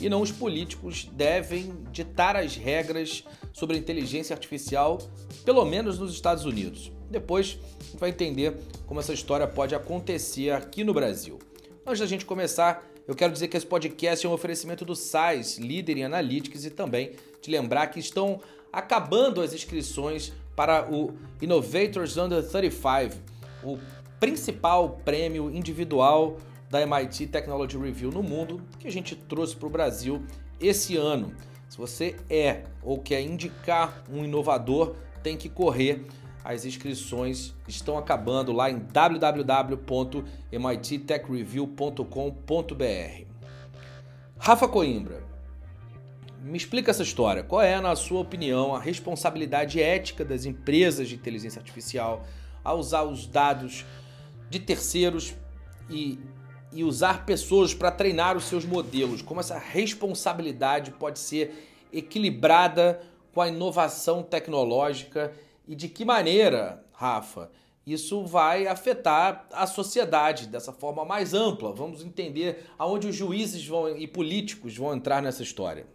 e não os políticos devem ditar as regras sobre a inteligência artificial, pelo menos nos Estados Unidos. Depois vai entender como essa história pode acontecer aqui no Brasil. Antes da gente começar, eu quero dizer que esse podcast é um oferecimento do SAIS, líder em analytics, e também te lembrar que estão acabando as inscrições para o Innovators Under 35, o principal prêmio individual da MIT Technology Review no mundo que a gente trouxe para o Brasil esse ano. Se você é ou quer indicar um inovador, tem que correr. As inscrições estão acabando lá em www.mittechreview.com.br. Rafa Coimbra, me explica essa história. Qual é, na sua opinião, a responsabilidade ética das empresas de inteligência artificial ao usar os dados de terceiros e, e usar pessoas para treinar os seus modelos? Como essa responsabilidade pode ser equilibrada com a inovação tecnológica e de que maneira, Rafa, isso vai afetar a sociedade dessa forma mais ampla. Vamos entender aonde os juízes vão, e políticos vão entrar nessa história.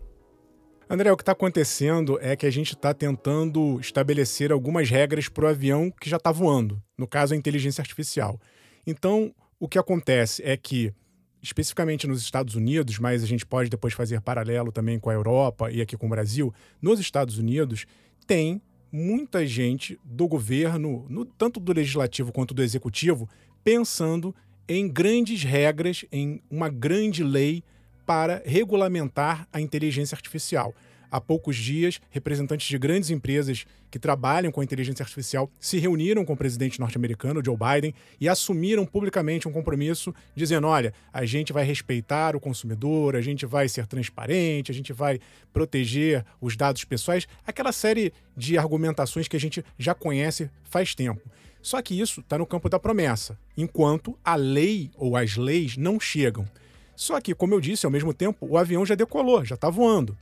André, o que está acontecendo é que a gente está tentando estabelecer algumas regras para o avião que já está voando, no caso, a inteligência artificial. Então, o que acontece é que, especificamente nos Estados Unidos, mas a gente pode depois fazer paralelo também com a Europa e aqui com o Brasil, nos Estados Unidos tem muita gente do governo, no, tanto do legislativo quanto do executivo, pensando em grandes regras, em uma grande lei para regulamentar a inteligência artificial. Há poucos dias, representantes de grandes empresas que trabalham com inteligência artificial se reuniram com o presidente norte-americano, Joe Biden, e assumiram publicamente um compromisso dizendo: olha, a gente vai respeitar o consumidor, a gente vai ser transparente, a gente vai proteger os dados pessoais, aquela série de argumentações que a gente já conhece faz tempo. Só que isso está no campo da promessa, enquanto a lei ou as leis não chegam. Só que, como eu disse, ao mesmo tempo, o avião já decolou, já está voando.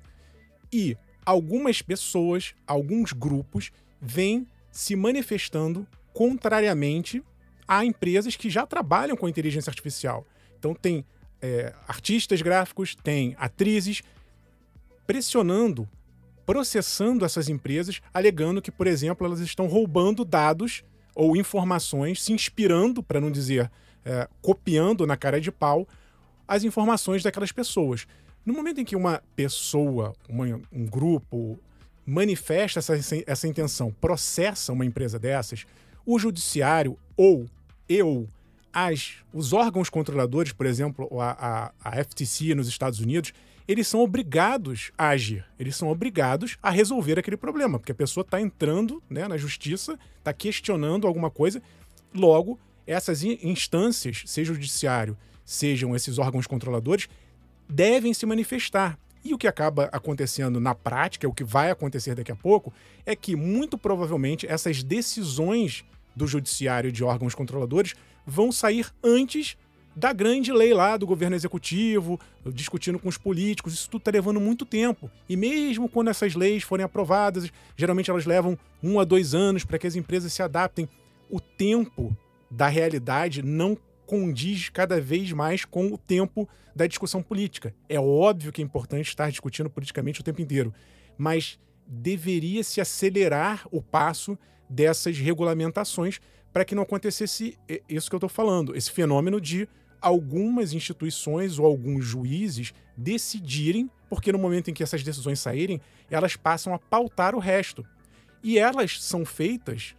E algumas pessoas, alguns grupos, vêm se manifestando contrariamente a empresas que já trabalham com inteligência artificial. Então, tem é, artistas gráficos, tem atrizes pressionando, processando essas empresas, alegando que, por exemplo, elas estão roubando dados ou informações, se inspirando, para não dizer é, copiando na cara de pau, as informações daquelas pessoas. No momento em que uma pessoa, uma, um grupo, manifesta essa, essa intenção, processa uma empresa dessas, o judiciário ou eu, as, os órgãos controladores, por exemplo, a, a, a FTC nos Estados Unidos, eles são obrigados a agir, eles são obrigados a resolver aquele problema, porque a pessoa está entrando né, na justiça, está questionando alguma coisa, logo, essas instâncias, seja o judiciário, sejam esses órgãos controladores, devem se manifestar. E o que acaba acontecendo na prática, o que vai acontecer daqui a pouco, é que muito provavelmente essas decisões do judiciário e de órgãos controladores vão sair antes da grande lei lá do governo executivo, discutindo com os políticos. Isso tudo está levando muito tempo. E mesmo quando essas leis forem aprovadas, geralmente elas levam um a dois anos para que as empresas se adaptem. O tempo da realidade não condiz cada vez mais com o tempo da discussão política. É óbvio que é importante estar discutindo politicamente o tempo inteiro, mas deveria se acelerar o passo dessas regulamentações para que não acontecesse isso que eu estou falando, esse fenômeno de algumas instituições ou alguns juízes decidirem, porque no momento em que essas decisões saírem, elas passam a pautar o resto. E elas são feitas,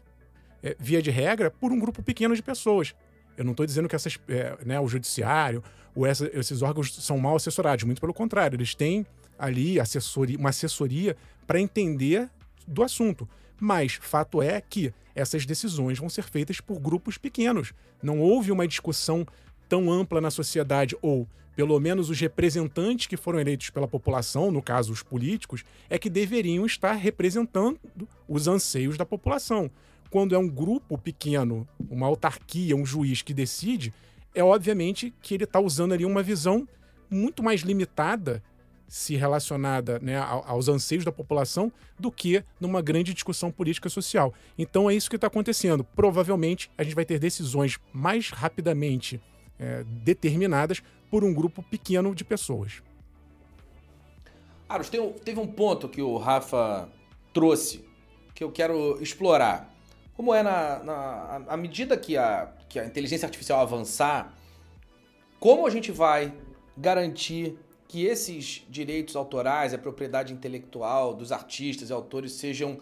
é, via de regra, por um grupo pequeno de pessoas. Eu não estou dizendo que essas, é, né, o judiciário ou essa, esses órgãos são mal assessorados, muito pelo contrário, eles têm ali assessoria, uma assessoria para entender do assunto. Mas fato é que essas decisões vão ser feitas por grupos pequenos. Não houve uma discussão tão ampla na sociedade, ou pelo menos os representantes que foram eleitos pela população, no caso os políticos, é que deveriam estar representando os anseios da população. Quando é um grupo pequeno, uma autarquia, um juiz que decide, é obviamente que ele está usando ali uma visão muito mais limitada, se relacionada né, aos anseios da população, do que numa grande discussão política social. Então é isso que está acontecendo. Provavelmente a gente vai ter decisões mais rapidamente é, determinadas por um grupo pequeno de pessoas. Aros, teve um ponto que o Rafa trouxe que eu quero explorar. Como é na, na à medida que a, que a inteligência artificial avançar, como a gente vai garantir que esses direitos autorais, a propriedade intelectual dos artistas e autores sejam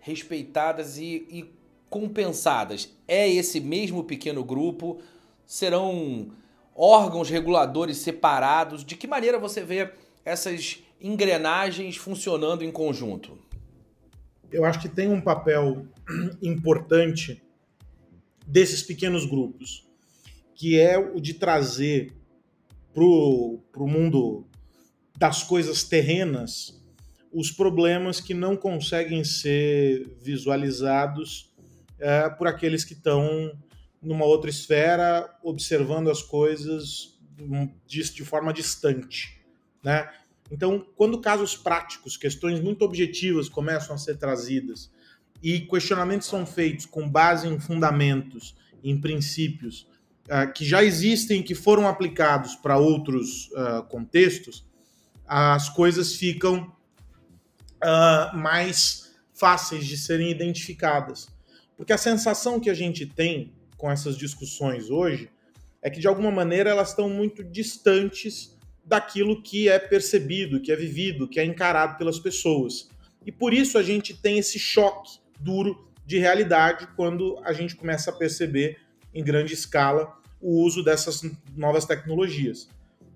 respeitadas e, e compensadas? É esse mesmo pequeno grupo? Serão órgãos reguladores separados? De que maneira você vê essas engrenagens funcionando em conjunto? Eu acho que tem um papel importante desses pequenos grupos, que é o de trazer para o mundo das coisas terrenas os problemas que não conseguem ser visualizados é, por aqueles que estão numa outra esfera, observando as coisas de, de forma distante, né? Então, quando casos práticos, questões muito objetivas começam a ser trazidas e questionamentos são feitos com base em fundamentos, em princípios uh, que já existem, que foram aplicados para outros uh, contextos, as coisas ficam uh, mais fáceis de serem identificadas. Porque a sensação que a gente tem com essas discussões hoje é que, de alguma maneira, elas estão muito distantes daquilo que é percebido, que é vivido, que é encarado pelas pessoas. E por isso a gente tem esse choque duro de realidade quando a gente começa a perceber em grande escala o uso dessas novas tecnologias.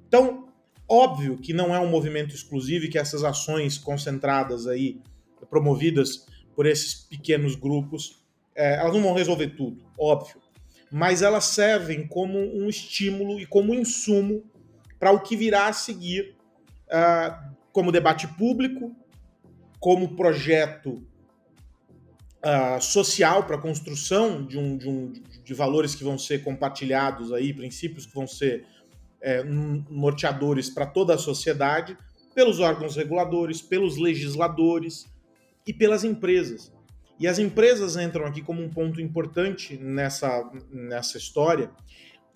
Então, óbvio que não é um movimento exclusivo e que essas ações concentradas aí, promovidas por esses pequenos grupos, é, elas não vão resolver tudo, óbvio mas elas servem como um estímulo e como insumo para o que virá a seguir uh, como debate público, como projeto uh, social para a construção de, um, de, um, de valores que vão ser compartilhados aí, princípios que vão ser é, norteadores para toda a sociedade, pelos órgãos reguladores, pelos legisladores e pelas empresas. E as empresas entram aqui como um ponto importante nessa, nessa história,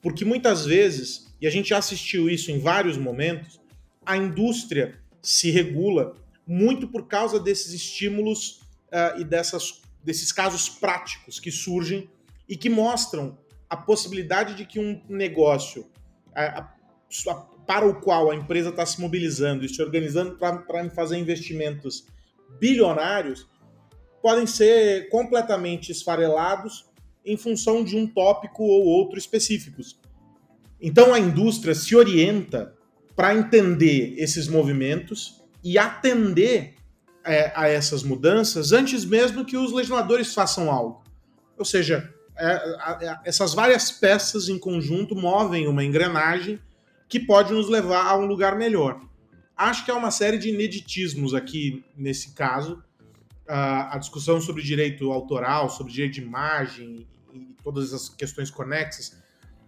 porque muitas vezes, e a gente já assistiu isso em vários momentos, a indústria se regula muito por causa desses estímulos uh, e dessas, desses casos práticos que surgem e que mostram a possibilidade de que um negócio para o qual a empresa está se mobilizando e se organizando para fazer investimentos bilionários podem ser completamente esfarelados em função de um tópico ou outro específicos. Então a indústria se orienta para entender esses movimentos e atender é, a essas mudanças antes mesmo que os legisladores façam algo. Ou seja, é, é, essas várias peças em conjunto movem uma engrenagem que pode nos levar a um lugar melhor. Acho que há uma série de ineditismos aqui nesse caso, a, a discussão sobre direito autoral, sobre direito de imagem e todas as questões conexas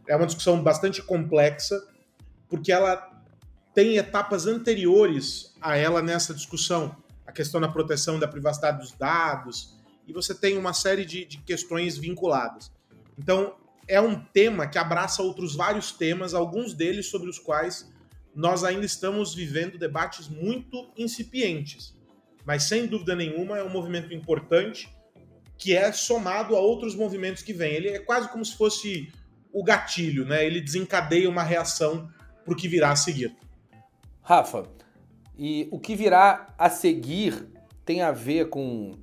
é uma discussão bastante complexa, porque ela tem etapas anteriores a ela nessa discussão. A questão da proteção da privacidade dos dados, e você tem uma série de, de questões vinculadas. Então, é um tema que abraça outros vários temas, alguns deles sobre os quais nós ainda estamos vivendo debates muito incipientes mas sem dúvida nenhuma é um movimento importante que é somado a outros movimentos que vêm. Ele é quase como se fosse o gatilho, né? Ele desencadeia uma reação para o que virá a seguir. Rafa, e o que virá a seguir tem a ver com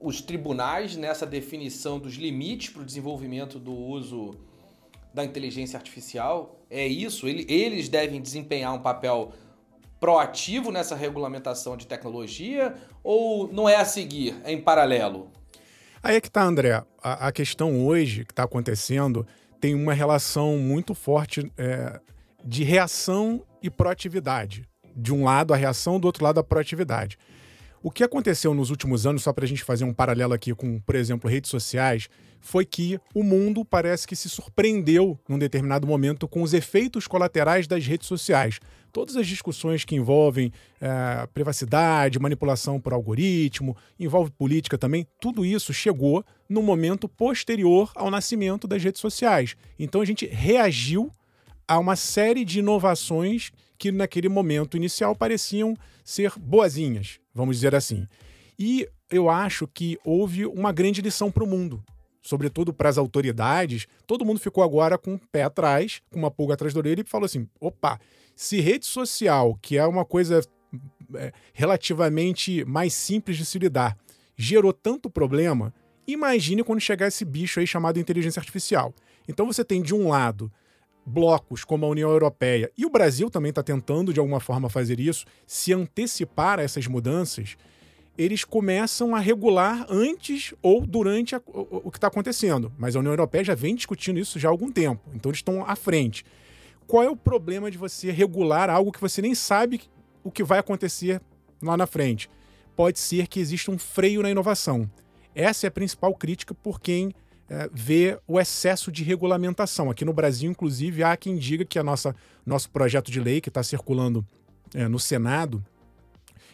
os tribunais nessa definição dos limites para o desenvolvimento do uso da inteligência artificial? É isso? Eles devem desempenhar um papel proativo nessa regulamentação de tecnologia ou não é a seguir, é em paralelo? Aí é que tá, André. A, a questão hoje que está acontecendo tem uma relação muito forte é, de reação e proatividade. De um lado a reação, do outro lado a proatividade. O que aconteceu nos últimos anos, só para a gente fazer um paralelo aqui com, por exemplo, redes sociais, foi que o mundo parece que se surpreendeu num determinado momento com os efeitos colaterais das redes sociais. Todas as discussões que envolvem é, privacidade, manipulação por algoritmo, envolve política também, tudo isso chegou no momento posterior ao nascimento das redes sociais. Então a gente reagiu a uma série de inovações que naquele momento inicial pareciam ser boazinhas, vamos dizer assim. E eu acho que houve uma grande lição para o mundo sobretudo para as autoridades, todo mundo ficou agora com o pé atrás, com uma pulga atrás da orelha e falou assim: opa, se rede social, que é uma coisa é, relativamente mais simples de se lidar, gerou tanto problema, imagine quando chegar esse bicho aí chamado inteligência artificial. Então você tem, de um lado, blocos como a União Europeia, e o Brasil também está tentando, de alguma forma, fazer isso, se antecipar a essas mudanças eles começam a regular antes ou durante a, o, o, que está acontecendo. Mas a União Europeia já vem discutindo isso já há algum tempo, então eles estão à frente. Qual é o problema de você regular algo que você nem sabe o que vai acontecer lá na frente? Pode ser que exista um freio na inovação. Essa é a principal crítica por quem é, vê o excesso de regulamentação. Aqui no Brasil, inclusive, há quem diga que a nossa nosso projeto de lei que está circulando é, no Senado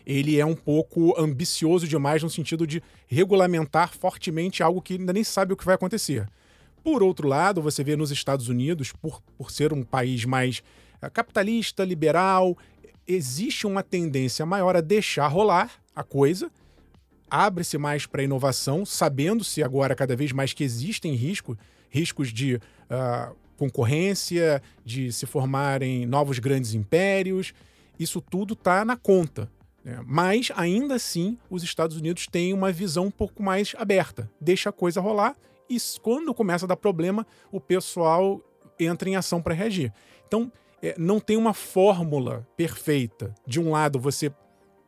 ele é um pouco ambicioso demais no sentido de regulamentar fortemente algo que ainda nem sabe o que vai acontecer. Por outro lado, você vê nos Estados Unidos, por, por ser um país mais eh, capitalista, liberal, existe uma tendência maior a deixar rolar a coisa, abre-se mais para inovação, sabendo-se agora cada vez mais que existem riscos, riscos de uh, concorrência, de se formarem novos grandes impérios. Isso tudo está na conta. É, mas, ainda assim, os Estados Unidos têm uma visão um pouco mais aberta, deixa a coisa rolar e quando começa a dar problema, o pessoal entra em ação para reagir. Então, é, não tem uma fórmula perfeita. De um lado, você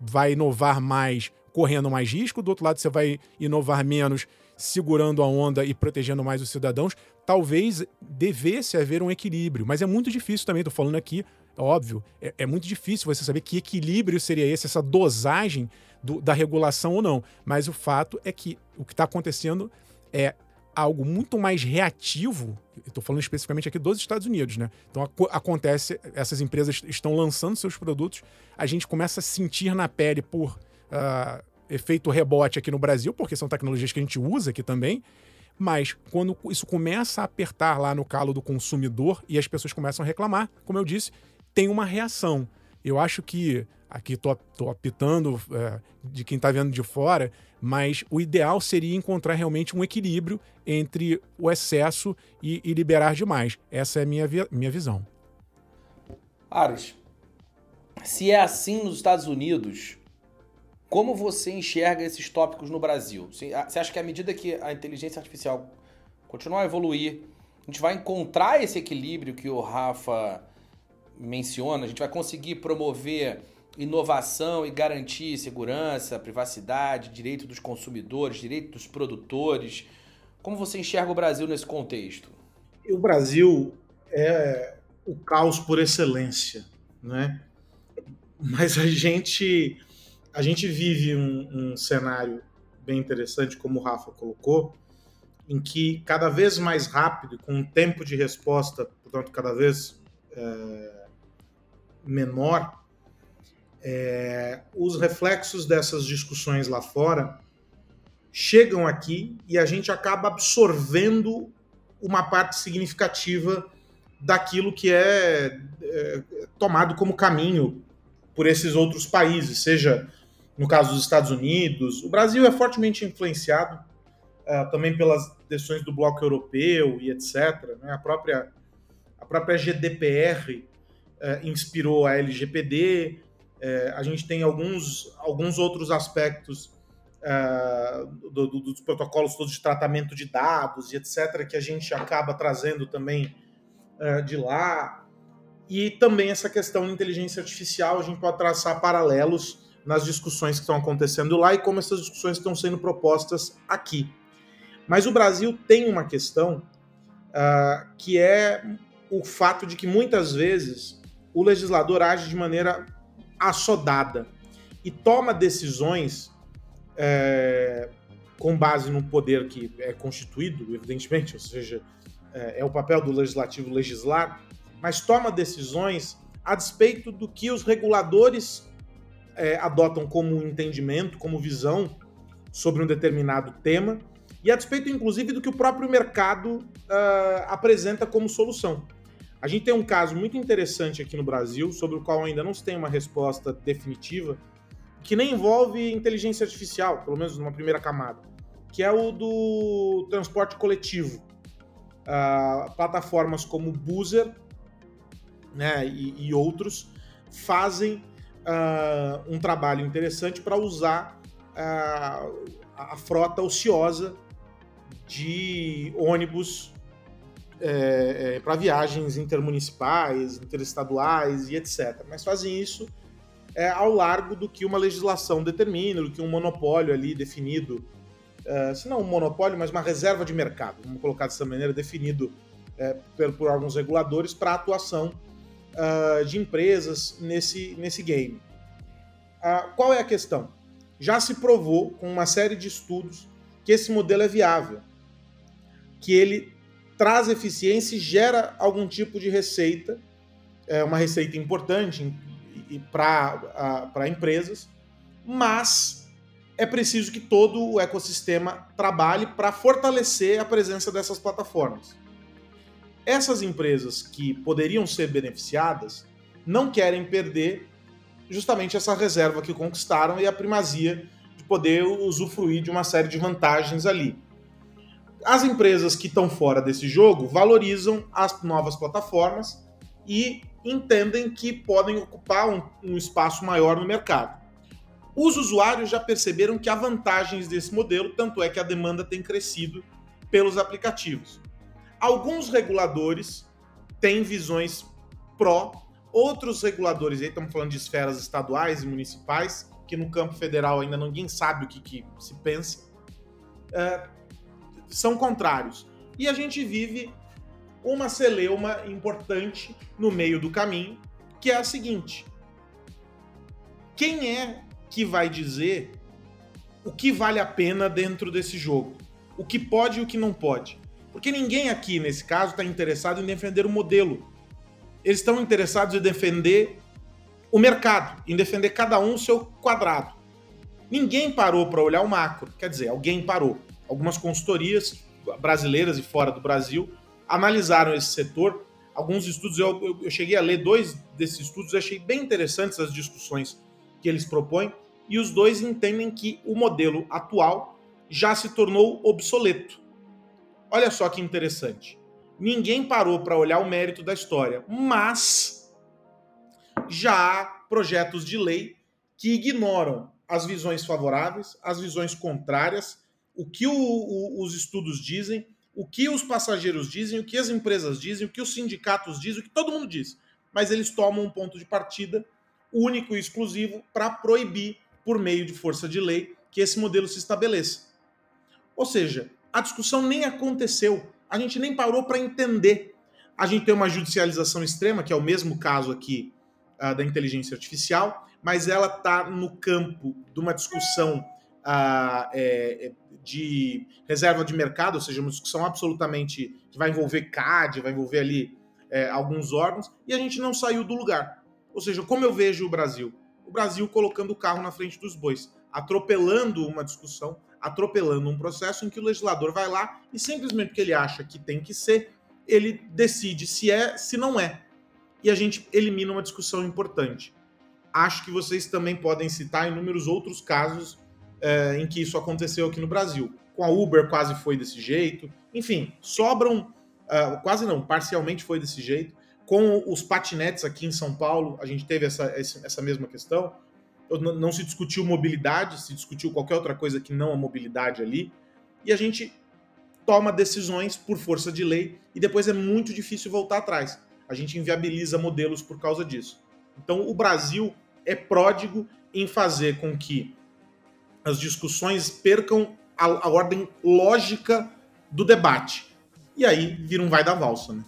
vai inovar mais correndo mais risco, do outro lado, você vai inovar menos segurando a onda e protegendo mais os cidadãos. Talvez devesse haver um equilíbrio, mas é muito difícil também. Estou falando aqui óbvio, é, é, muito difícil você saber que equilíbrio seria esse, essa dosagem do, da regulação ou não. Mas o fato é que o que está acontecendo é algo muito mais reativo. Estou falando especificamente aqui dos Estados Unidos, né? Então ac acontece, essas empresas estão lançando seus produtos, a gente começa a sentir na pele por uh, efeito rebote aqui no Brasil, porque são tecnologias que a gente usa aqui também. Mas quando isso começa a apertar lá no calo do consumidor e as pessoas começam a reclamar, como eu disse, tem uma reação. Eu acho que, aqui tô, tô apitando é, de quem está vendo de fora, mas o ideal seria encontrar realmente um equilíbrio entre o excesso e, e liberar demais. Essa é a minha, minha visão. Ares, se é assim nos Estados Unidos, como você enxerga esses tópicos no Brasil? Você acha que à medida que a inteligência artificial continuar a evoluir, a gente vai encontrar esse equilíbrio que o Rafa menciona, a gente vai conseguir promover inovação e garantir segurança, privacidade, direito dos consumidores, direito dos produtores. Como você enxerga o Brasil nesse contexto? O Brasil é o caos por excelência, né? Mas a gente a gente vive um, um cenário bem interessante, como o Rafa colocou, em que cada vez mais rápido, com um tempo de resposta, portanto, cada vez é, menor, é, os reflexos dessas discussões lá fora chegam aqui e a gente acaba absorvendo uma parte significativa daquilo que é, é tomado como caminho por esses outros países, seja no caso dos Estados Unidos. O Brasil é fortemente influenciado uh, também pelas decisões do bloco europeu e etc. Né? A, própria, a própria GDPR é, inspirou a LGPD. É, a gente tem alguns, alguns outros aspectos é, do, do, dos protocolos todos de tratamento de dados e etc., que a gente acaba trazendo também é, de lá. E também essa questão de inteligência artificial, a gente pode traçar paralelos nas discussões que estão acontecendo lá e como essas discussões estão sendo propostas aqui. Mas o Brasil tem uma questão uh, que é o fato de que muitas vezes o legislador age de maneira assodada e toma decisões é, com base num poder que é constituído, evidentemente, ou seja, é, é o papel do legislativo legislar, mas toma decisões a despeito do que os reguladores é, adotam como entendimento, como visão sobre um determinado tema, e a despeito, inclusive, do que o próprio mercado uh, apresenta como solução. A gente tem um caso muito interessante aqui no Brasil, sobre o qual ainda não se tem uma resposta definitiva, que nem envolve inteligência artificial, pelo menos numa primeira camada, que é o do transporte coletivo. Uh, plataformas como Boozer né, e, e outros fazem uh, um trabalho interessante para usar uh, a frota ociosa de ônibus é, é, para viagens intermunicipais, interestaduais e etc. Mas fazem isso é, ao largo do que uma legislação determina, do que um monopólio ali definido, é, se não um monopólio, mas uma reserva de mercado, vamos colocar dessa maneira, definido é, por, por, alguns reguladores para atuação uh, de empresas nesse, nesse game. Uh, qual é a questão? Já se provou com uma série de estudos que esse modelo é viável, que ele traz eficiência e gera algum tipo de receita, é uma receita importante para empresas, mas é preciso que todo o ecossistema trabalhe para fortalecer a presença dessas plataformas. Essas empresas que poderiam ser beneficiadas não querem perder justamente essa reserva que conquistaram e a primazia de poder usufruir de uma série de vantagens ali. As empresas que estão fora desse jogo valorizam as novas plataformas e entendem que podem ocupar um, um espaço maior no mercado. Os usuários já perceberam que há vantagens desse modelo, tanto é que a demanda tem crescido pelos aplicativos. Alguns reguladores têm visões pró, outros reguladores, aí estamos falando de esferas estaduais e municipais, que no campo federal ainda ninguém sabe o que, que se pensa, é, são contrários. E a gente vive uma celeuma importante no meio do caminho, que é a seguinte: quem é que vai dizer o que vale a pena dentro desse jogo? O que pode e o que não pode? Porque ninguém aqui, nesse caso, está interessado em defender o modelo. Eles estão interessados em defender o mercado, em defender cada um o seu quadrado. Ninguém parou para olhar o macro. Quer dizer, alguém parou. Algumas consultorias brasileiras e fora do Brasil analisaram esse setor. Alguns estudos, eu, eu, eu cheguei a ler dois desses estudos, achei bem interessantes as discussões que eles propõem, e os dois entendem que o modelo atual já se tornou obsoleto. Olha só que interessante. Ninguém parou para olhar o mérito da história, mas já há projetos de lei que ignoram as visões favoráveis, as visões contrárias, o que o, o, os estudos dizem, o que os passageiros dizem, o que as empresas dizem, o que os sindicatos dizem, o que todo mundo diz. Mas eles tomam um ponto de partida único e exclusivo para proibir, por meio de força de lei, que esse modelo se estabeleça. Ou seja, a discussão nem aconteceu, a gente nem parou para entender. A gente tem uma judicialização extrema, que é o mesmo caso aqui uh, da inteligência artificial, mas ela está no campo de uma discussão uh, é, de reserva de mercado, ou seja, uma discussão absolutamente que vai envolver CAD, vai envolver ali é, alguns órgãos, e a gente não saiu do lugar. Ou seja, como eu vejo o Brasil? O Brasil colocando o carro na frente dos bois, atropelando uma discussão atropelando um processo em que o legislador vai lá e simplesmente porque ele acha que tem que ser, ele decide se é, se não é. E a gente elimina uma discussão importante. Acho que vocês também podem citar inúmeros outros casos é, em que isso aconteceu aqui no Brasil. Com a Uber quase foi desse jeito. Enfim, sobram, uh, quase não, parcialmente foi desse jeito. Com os patinetes aqui em São Paulo, a gente teve essa, essa mesma questão não se discutiu mobilidade, se discutiu qualquer outra coisa que não a mobilidade ali, e a gente toma decisões por força de lei e depois é muito difícil voltar atrás. A gente inviabiliza modelos por causa disso. Então, o Brasil é pródigo em fazer com que as discussões percam a, a ordem lógica do debate. e aí vira um vai da valsa, né?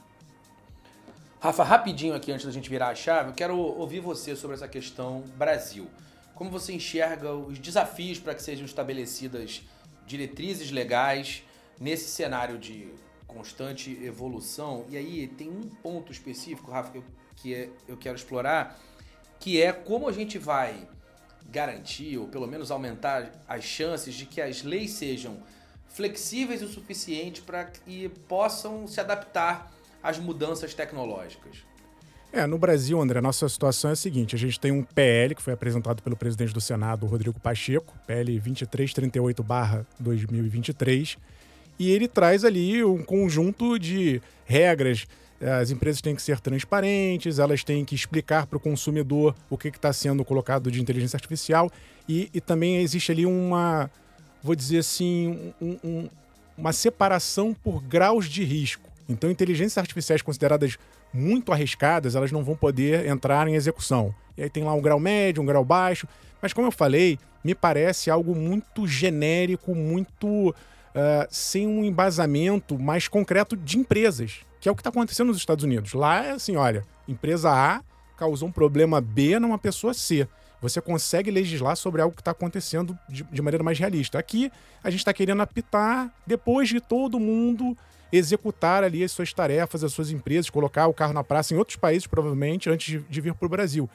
Rafa, rapidinho aqui antes da gente virar a chave, eu quero ouvir você sobre essa questão Brasil. Como você enxerga os desafios para que sejam estabelecidas diretrizes legais nesse cenário de constante evolução? E aí tem um ponto específico, Rafa, que eu, que é, eu quero explorar, que é como a gente vai garantir, ou pelo menos aumentar as chances de que as leis sejam flexíveis o suficiente para que possam se adaptar as mudanças tecnológicas? É, no Brasil, André, a nossa situação é a seguinte: a gente tem um PL que foi apresentado pelo presidente do Senado, Rodrigo Pacheco, PL 2338-2023, e ele traz ali um conjunto de regras. As empresas têm que ser transparentes, elas têm que explicar para o consumidor o que está sendo colocado de inteligência artificial, e, e, também existe ali uma, vou dizer assim, um, um, uma separação por graus de risco. Então, inteligências artificiais consideradas muito arriscadas, elas não vão poder entrar em execução. E aí tem lá um grau médio, um grau baixo. Mas, como eu falei, me parece algo muito genérico, muito uh, sem um embasamento mais concreto de empresas, que é o que está acontecendo nos Estados Unidos. Lá é assim: olha, empresa A causou um problema B numa pessoa C. Você consegue legislar sobre algo que está acontecendo de, de maneira mais realista. Aqui, a gente está querendo apitar depois de todo mundo executar ali as suas tarefas, as suas empresas, colocar o carro na praça em outros países, provavelmente, antes de, de vir para o Brasil.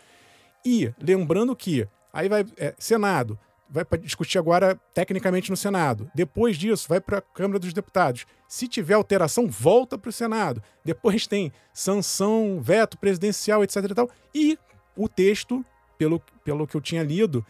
E lembrando que aí vai é, Senado, vai para discutir agora tecnicamente no Senado. Depois disso, vai para a Câmara dos Deputados. Se tiver alteração, volta para o Senado. Depois tem sanção, veto presidencial, etc. E, tal. e o texto, pelo, pelo que eu tinha lido,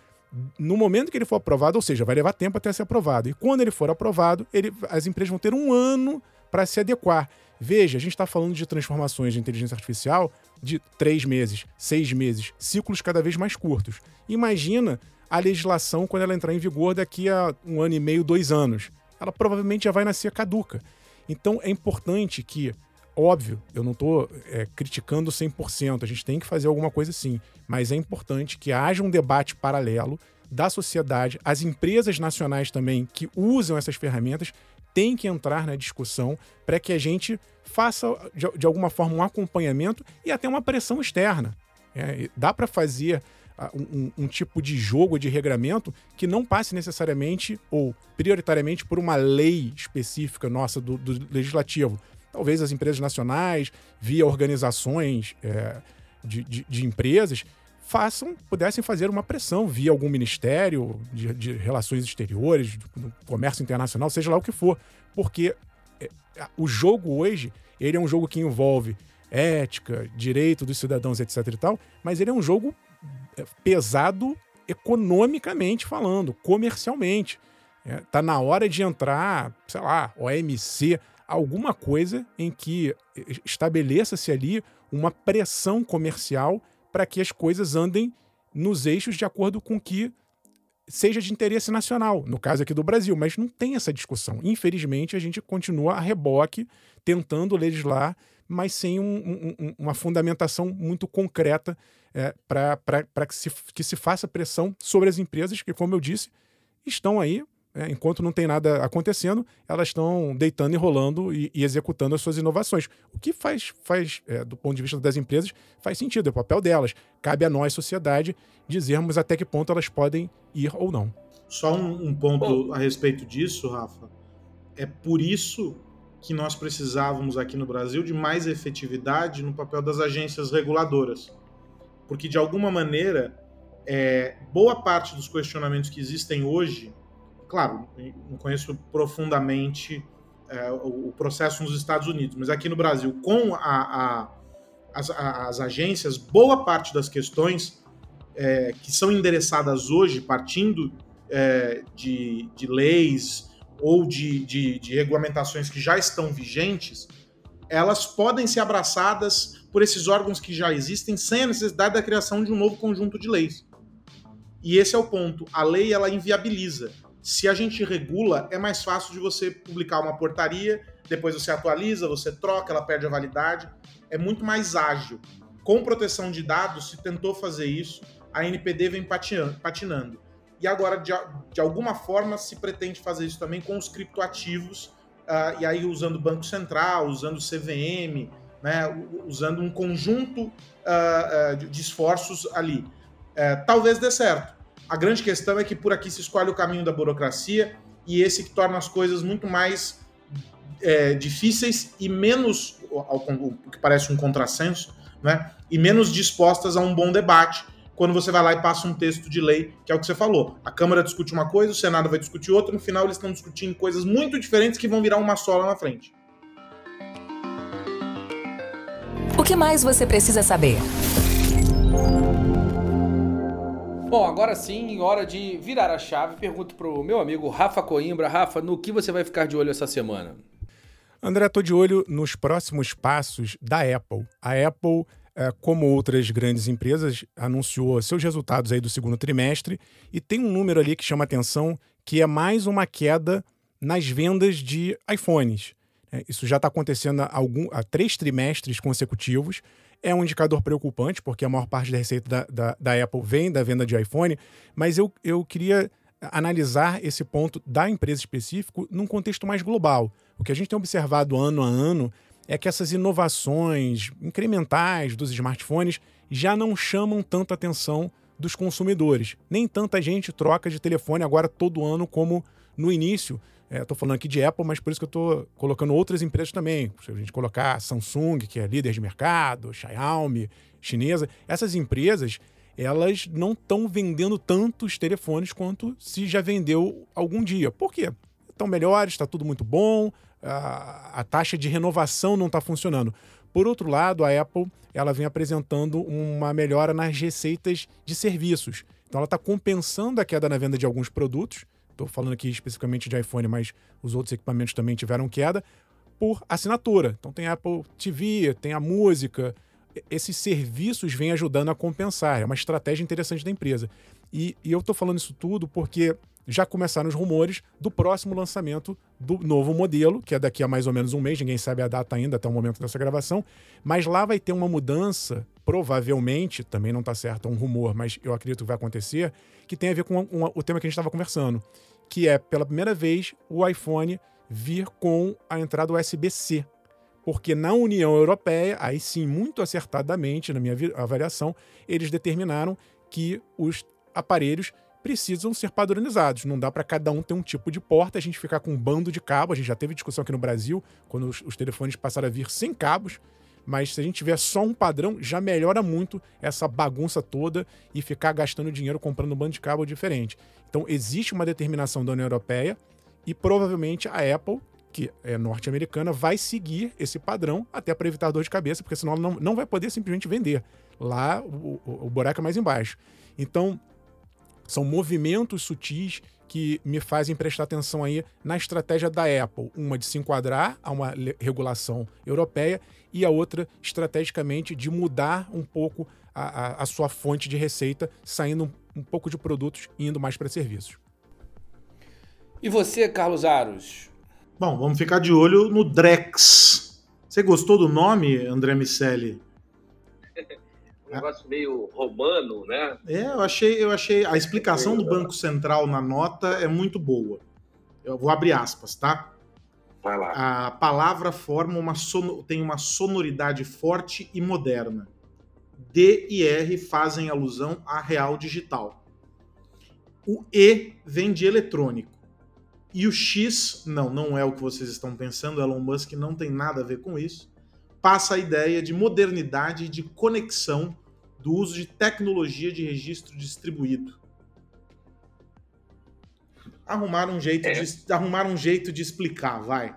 no momento que ele for aprovado, ou seja, vai levar tempo até ser aprovado. E quando ele for aprovado, ele, as empresas vão ter um ano para se adequar. Veja, a gente está falando de transformações de inteligência artificial de três meses, seis meses, ciclos cada vez mais curtos. Imagina a legislação quando ela entrar em vigor daqui a um ano e meio, dois anos. Ela provavelmente já vai nascer caduca. Então é importante que, óbvio, eu não estou é, criticando 100%, a gente tem que fazer alguma coisa sim, mas é importante que haja um debate paralelo da sociedade, as empresas nacionais também que usam essas ferramentas tem que entrar na discussão para que a gente faça, de, de, alguma forma, um acompanhamento e até uma pressão externa. É, dá para fazer uh, um, um, tipo de jogo, de regramento, que não passe necessariamente ou prioritariamente por uma lei específica nossa do, do legislativo. Talvez as empresas nacionais, via organizações é, de, de, de empresas, façam, pudessem fazer uma pressão via algum ministério de, de relações exteriores, do comércio internacional, seja lá o que for. Porque é, o jogo hoje, ele é um jogo que envolve ética, direito dos cidadãos, etc e tal, mas ele é um jogo é, pesado economicamente falando, comercialmente. É, tá na hora de entrar, sei lá, OMC, alguma coisa em que estabeleça-se ali uma pressão comercial para que as coisas andem nos eixos de acordo com que seja de interesse nacional, no caso aqui do Brasil, mas não tem essa discussão. Infelizmente, a gente continua a reboque, tentando legislar, mas sem um, um, uma fundamentação muito concreta é, para que se, que se faça pressão sobre as empresas que, como eu disse, estão aí é, enquanto não tem nada acontecendo, elas estão deitando e rolando e, e, executando as suas inovações. O que faz, faz é, do ponto de vista das empresas, faz sentido, é o papel delas. Cabe a nós, sociedade, dizermos até que ponto elas podem ir ou não. Só um, um ponto a respeito disso, Rafa. É por isso que nós precisávamos aqui no Brasil de mais efetividade no papel das agências reguladoras. Porque, de alguma maneira, é, boa parte dos questionamentos que existem hoje claro, não conheço profundamente é, o, processo nos Estados Unidos, mas aqui no Brasil, com a, a, as, as, agências, boa parte das questões é, que são endereçadas hoje, partindo é, de, de, leis ou de, de, de regulamentações que já estão vigentes, elas podem ser abraçadas por esses órgãos que já existem sem a necessidade da criação de um novo conjunto de leis. E esse é o ponto. A lei ela inviabiliza. Se a gente regula, é mais fácil de você publicar uma portaria, depois você atualiza, você troca, ela perde a validade. É muito mais ágil. Com proteção de dados, se tentou fazer isso, a NPD vem patinando. E agora, de, de alguma forma, se pretende fazer isso também com os criptoativos, uh, e aí usando o Banco Central, usando o CVM, né, usando um conjunto uh, de, de, esforços ali. Uh, talvez dê certo. A grande questão é que por aqui se escolhe o caminho da burocracia e esse que torna as coisas muito mais é, difíceis e menos, o que parece um contrassenso, né, e menos dispostas a um bom debate quando você vai lá e passa um texto de lei, que é o que você falou. A Câmara discute uma coisa, o Senado vai discutir outra, no final eles estão discutindo coisas muito diferentes que vão virar uma só lá na frente. O que mais você precisa saber? Bom, agora sim, hora de virar a chave. Pergunto pro meu amigo Rafa Coimbra. Rafa, no que você vai ficar de olho essa semana? André, estou de olho nos próximos passos da Apple. A Apple é, como outras grandes empresas, anunciou seus resultados aí do segundo trimestre e tem um número ali que chama atenção, que é mais uma queda nas vendas de iPhones. É, isso já está acontecendo há, algum, há três trimestres consecutivos. É um indicador preocupante, porque a maior parte da receita da, da, da Apple vem da venda de iPhone, mas eu, eu queria analisar esse ponto da empresa específico num contexto mais global. O que a gente tem observado ano a ano é que essas inovações incrementais dos smartphones já não chamam tanta atenção dos consumidores. Nem tanta gente troca de telefone agora todo ano como no início. Estou é, falando aqui de Apple, mas por isso que eu estou colocando outras empresas também. Se a gente colocar Samsung, que é líder de mercado, Xiaomi, chinesa, essas empresas elas não estão vendendo tantos telefones quanto se já vendeu algum dia. Por quê? Estão melhores, está tudo muito bom, a, a taxa de renovação não está funcionando. Por outro lado, a Apple ela vem apresentando uma melhora nas receitas de serviços. Então ela está compensando a queda na venda de alguns produtos. Estou falando aqui especificamente de iPhone, mas os outros equipamentos também tiveram queda por assinatura. Então tem a Apple TV, tem a música. Esses serviços vêm ajudando a compensar. É uma estratégia interessante da empresa. E, e eu estou falando isso tudo porque já começaram os rumores do próximo lançamento do novo modelo, que é daqui a mais ou menos um mês, ninguém sabe a data ainda até o momento dessa gravação, mas lá vai ter uma mudança, provavelmente, também não está certo, é um rumor, mas eu acredito que vai acontecer, que tem a ver com uma, o tema que a gente estava conversando, que é, pela primeira vez, o iPhone vir com a entrada USB-C. Porque na União Europeia, aí sim, muito acertadamente, na minha avaliação, eles determinaram que os aparelhos precisam ser padronizados. Não dá para cada um ter um tipo de porta, a gente ficar com um bando de cabos. A gente já teve discussão aqui no Brasil, quando os, os telefones passaram a vir sem cabos. Mas se a gente tiver só um padrão, já melhora muito essa bagunça toda e ficar gastando dinheiro comprando um bando de cabo diferente. Então, existe uma determinação da União Europeia e provavelmente a Apple, que é norte-americana, vai seguir esse padrão até para evitar dor de cabeça, porque senão ela não, não vai poder simplesmente vender. Lá, o, o, o buraco é mais embaixo. Então, são movimentos sutis que me fazem prestar atenção aí na estratégia da Apple. Uma de se enquadrar a uma regulação europeia e a outra, estrategicamente, de mudar um pouco a, a, a sua fonte de receita, saindo um, um pouco de produtos e indo mais para serviços. E você, Carlos Aros? Bom, vamos ficar de olho no Drex. Você gostou do nome, André Miceli? Negócio meio romano, né? É, eu achei, eu achei. A explicação do Banco Central na nota é muito boa. Eu vou abrir aspas, tá? Vai lá. A palavra forma uma son... tem uma sonoridade forte e moderna. D e R fazem alusão a real digital. O E vem de eletrônico. E o X, não, não é o que vocês estão pensando, Elon Musk não tem nada a ver com isso. Passa a ideia de modernidade e de conexão do uso de tecnologia de registro distribuído. Arrumar um jeito, é. de, arrumar um jeito de explicar, vai.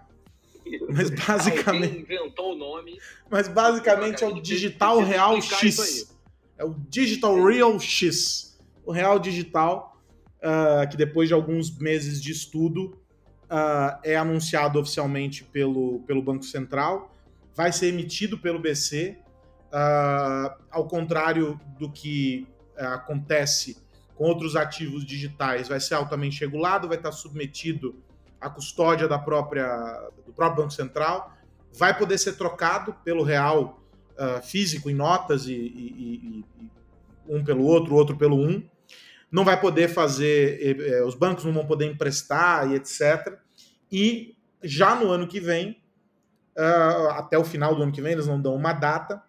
Mas basicamente. Inventou o nome. Mas basicamente é o Digital Real X. É o Digital Real X. O Real Digital, uh, que depois de alguns meses de estudo, uh, é anunciado oficialmente pelo, pelo Banco Central, vai ser emitido pelo BC Uh, ao contrário do que uh, acontece com outros ativos digitais, vai ser altamente regulado, vai estar submetido à custódia da própria, do próprio Banco Central, vai poder ser trocado pelo real uh, físico em notas e, e, e, um pelo outro, outro pelo um. Não vai poder fazer, eh, os bancos não vão poder emprestar e etc. E já no ano que vem, uh, até o final do ano que vem, eles não dão uma data,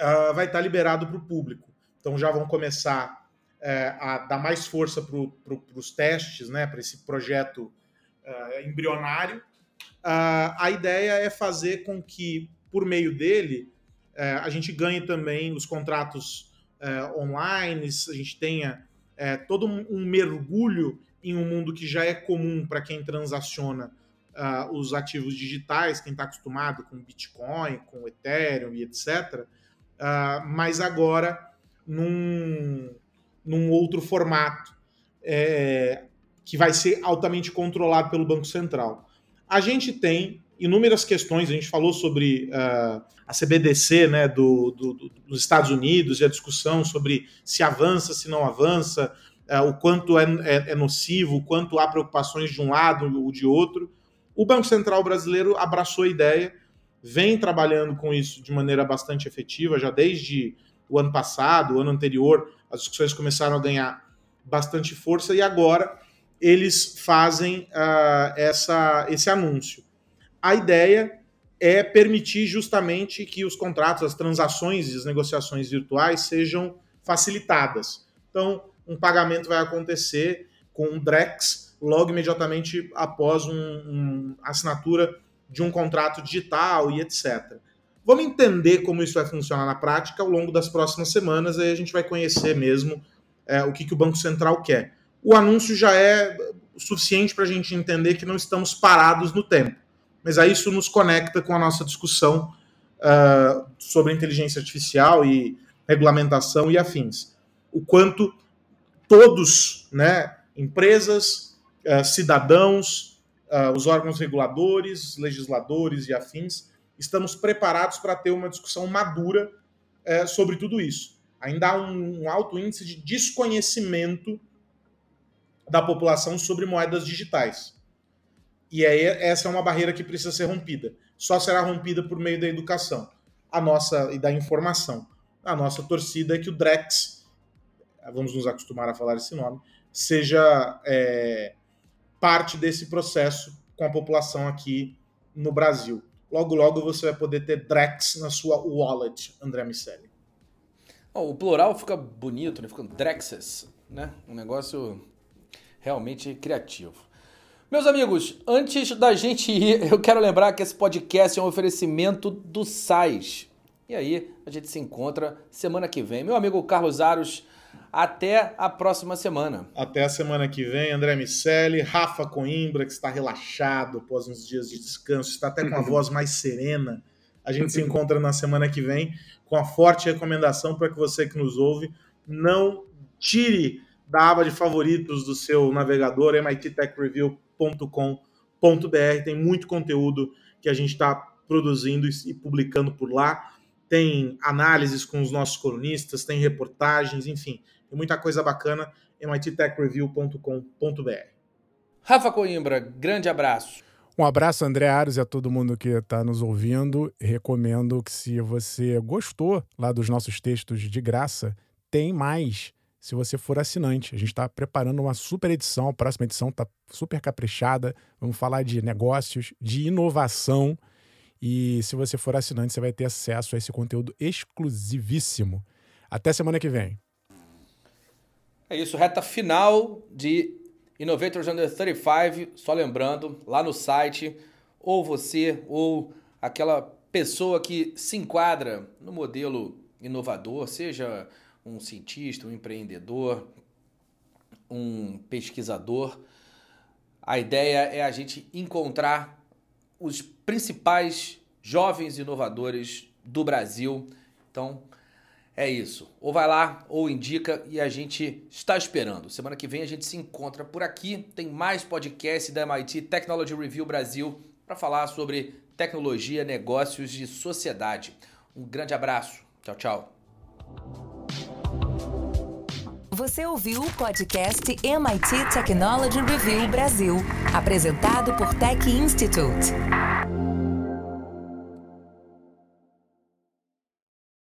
uh, vai estar liberado para o público. Então já vão começar uh, a dar mais força para pro, os testes, né, para esse projeto embrionário. a ideia é fazer com que, por meio dele, a gente ganhe também os contratos online, a gente tenha todo um, um mergulho em um mundo que já é comum para quem transaciona uh, os ativos digitais, quem está acostumado com Bitcoin, com Ethereum e etc. Uh, mas agora num, num outro formato é, que vai ser altamente controlado pelo Banco Central. A gente tem inúmeras questões, a gente falou sobre uh, a CBDC né, do, do, do, dos Estados Unidos e a discussão sobre se avança, se não avança, uh, o quanto é, é, é, nocivo, o quanto há preocupações de um lado ou de outro. O Banco Central brasileiro abraçou a ideia, vem trabalhando com isso de maneira bastante efetiva, já desde o ano passado, o ano anterior, as discussões começaram a ganhar bastante força e agora eles fazem uh, essa, esse anúncio. A ideia é permitir justamente que os contratos, as transações e as negociações virtuais sejam facilitadas. Então, um pagamento vai acontecer com um DREX logo imediatamente após um, um, assinatura de um contrato digital e etc. Vamos entender como isso vai funcionar na prática ao longo das próximas semanas, aí a gente vai conhecer mesmo é, o que, que o Banco Central quer. O anúncio já é suficiente para a gente entender que não estamos parados no tempo, mas aí isso nos conecta com a nossa discussão uh, sobre inteligência artificial e regulamentação e afins. O quanto todos, né, empresas, uh, cidadãos, uh, os órgãos reguladores, legisladores e afins, estamos preparados para ter uma discussão madura uh, sobre tudo isso. Ainda há um, um alto índice de desconhecimento da população sobre moedas digitais. E aí, essa é uma barreira que precisa ser rompida. Só será rompida por meio da educação a nossa e da informação. A nossa torcida é que o Drex, vamos nos acostumar a falar esse nome, seja é, parte desse processo com a população aqui no Brasil. Logo, logo você vai poder ter Drex na sua wallet, André Miceli. Oh, o plural fica bonito, né? Fica Drexes, né? Um negócio realmente criativo. Meus amigos, antes da gente ir, eu quero lembrar que esse podcast é um oferecimento do SAIS. E aí, a gente se encontra semana que vem. Meu amigo Carlos Aros até a próxima semana. Até a semana que vem, André Miceli, Rafa Coimbra, que está relaxado após uns dias de descanso, está até com a voz mais serena. A gente se encontra na semana que vem com a forte recomendação para que você que nos ouve não tire da aba de favoritos do seu navegador mittechreview.com.br. Tem muito conteúdo que a gente está produzindo e publicando por lá. Tem análises com os nossos colunistas, tem reportagens, enfim tem muita coisa bacana em mittechreview.com.br. Rafa Coimbra, grande abraço. Um abraço, André Aros, e a todo mundo que está nos ouvindo. Recomendo que, se você gostou lá dos nossos textos de graça, tem mais se você for assinante. A gente está preparando uma super edição, a próxima edição está super caprichada. Vamos falar de negócios, de inovação. E se você for assinante, você vai ter acesso a esse conteúdo exclusivíssimo. Até semana que vem. É isso, reta final de Innovators Under 35. Só lembrando, lá no site, ou você ou aquela pessoa que se enquadra no modelo inovador, seja um cientista, um empreendedor, um pesquisador. A ideia é a gente encontrar os principais jovens inovadores do Brasil. Então, é isso. Ou vai lá, ou indica e a gente está esperando. Semana que vem a gente se encontra por aqui. Tem mais podcast da MIT Technology Review Brasil para falar sobre tecnologia, negócios e sociedade. Um grande abraço. Tchau, tchau. Você ouviu o podcast MIT Technology Review Brasil, apresentado por Tech Institute.